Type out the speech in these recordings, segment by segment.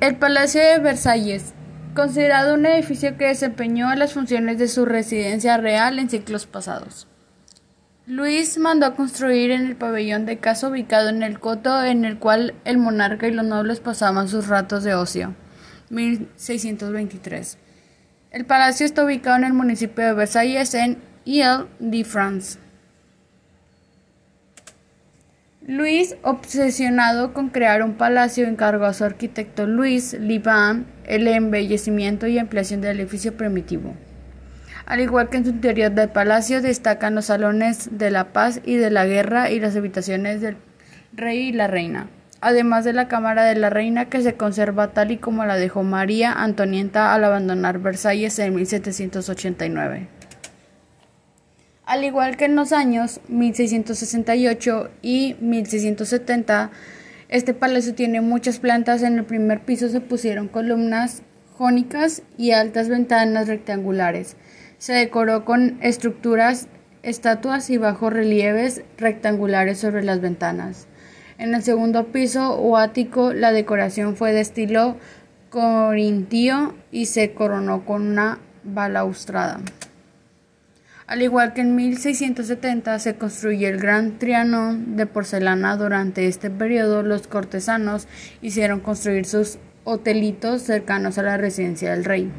El Palacio de Versalles, considerado un edificio que desempeñó las funciones de su residencia real en siglos pasados. Luis mandó construir en el pabellón de casa ubicado en el coto en el cual el monarca y los nobles pasaban sus ratos de ocio. 1623. El palacio está ubicado en el municipio de Versalles en Ile-de-France. Luis, obsesionado con crear un palacio, encargó a su arquitecto Luis Liban el embellecimiento y ampliación del edificio primitivo. Al igual que en su interior del palacio, destacan los salones de la paz y de la guerra y las habitaciones del rey y la reina, además de la cámara de la reina que se conserva tal y como la dejó María Antonieta al abandonar Versalles en 1789. Al igual que en los años 1668 y 1670, este palacio tiene muchas plantas. En el primer piso se pusieron columnas jónicas y altas ventanas rectangulares. Se decoró con estructuras, estatuas y bajos relieves rectangulares sobre las ventanas. En el segundo piso o ático la decoración fue de estilo corintío y se coronó con una balaustrada. Al igual que en 1670 se construyó el Gran Trianon de porcelana, durante este periodo los cortesanos hicieron construir sus hotelitos cercanos a la residencia del rey.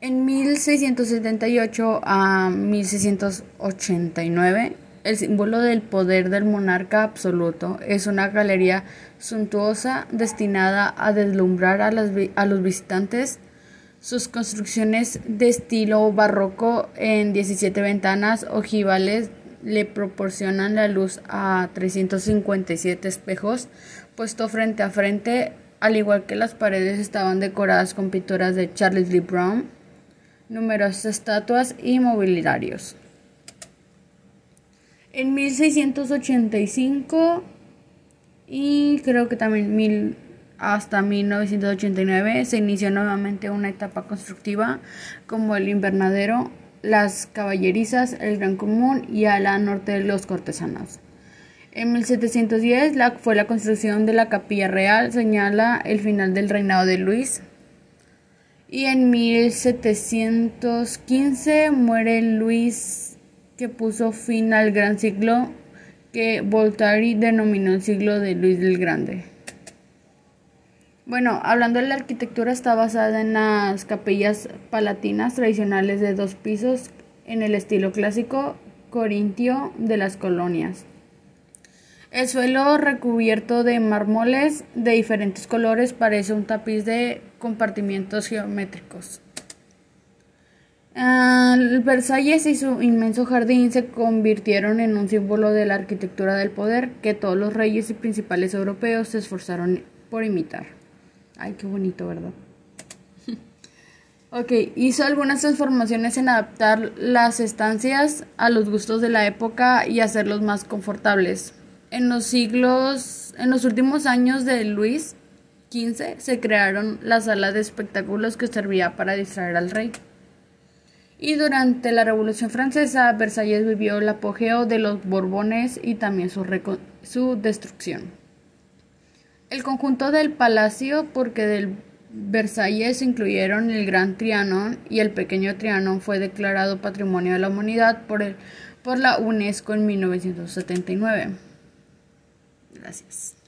En 1678 a 1689, el símbolo del poder del monarca absoluto es una galería suntuosa destinada a deslumbrar a los visitantes sus construcciones de estilo barroco en 17 ventanas ojivales le proporcionan la luz a 357 espejos puestos frente a frente, al igual que las paredes estaban decoradas con pinturas de Charles Lee Brown, numerosas estatuas y mobiliarios. En 1685 y creo que también mil hasta 1989 se inició nuevamente una etapa constructiva como el invernadero, las caballerizas, el Gran Común y ala norte de los cortesanos. En 1710 la, fue la construcción de la capilla real, señala el final del reinado de Luis. Y en 1715 muere Luis que puso fin al gran siglo que Voltaire denominó el siglo de Luis el Grande. Bueno, hablando de la arquitectura, está basada en las capillas palatinas tradicionales de dos pisos en el estilo clásico corintio de las colonias. El suelo recubierto de mármoles de diferentes colores parece un tapiz de compartimientos geométricos. El Versalles y su inmenso jardín se convirtieron en un símbolo de la arquitectura del poder que todos los reyes y principales europeos se esforzaron por imitar. Ay, qué bonito, ¿verdad? ok, hizo algunas transformaciones en adaptar las estancias a los gustos de la época y hacerlos más confortables. En los siglos, en los últimos años de Luis XV se crearon las salas de espectáculos que servía para distraer al rey. Y durante la Revolución Francesa, Versalles vivió el apogeo de los Borbones y también su, su destrucción. El conjunto del palacio, porque del Versalles incluyeron el Gran Trianon y el Pequeño Trianon, fue declarado Patrimonio de la Humanidad por, el, por la UNESCO en 1979. Gracias.